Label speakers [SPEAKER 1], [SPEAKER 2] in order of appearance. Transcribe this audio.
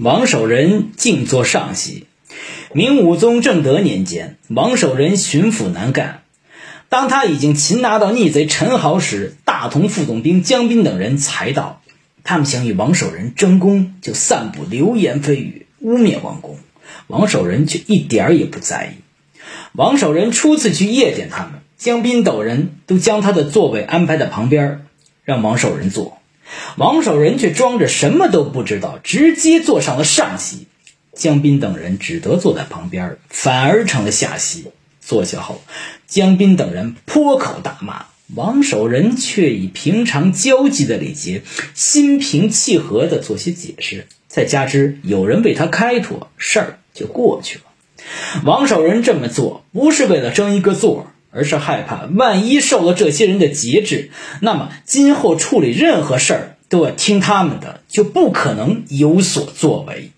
[SPEAKER 1] 王守仁静坐上席。明武宗正德年间，王守仁巡抚南赣。当他已经擒拿到逆贼陈豪时，大同副总兵江彬等人才到。他们想与王守仁争功，就散布流言蜚语，污蔑王公。王守仁却一点儿也不在意。王守仁初次去夜见他们，江彬等人都将他的座位安排在旁边，让王守仁坐。王守仁却装着什么都不知道，直接坐上了上席。江彬等人只得坐在旁边，反而成了下席。坐下后，江彬等人破口大骂，王守仁却以平常交际的礼节，心平气和地做些解释。再加之有人为他开脱，事儿就过去了。王守仁这么做，不是为了争一个座儿，而是害怕万一受了这些人的节制，那么今后处理任何事儿都要听他们的，就不可能有所作为。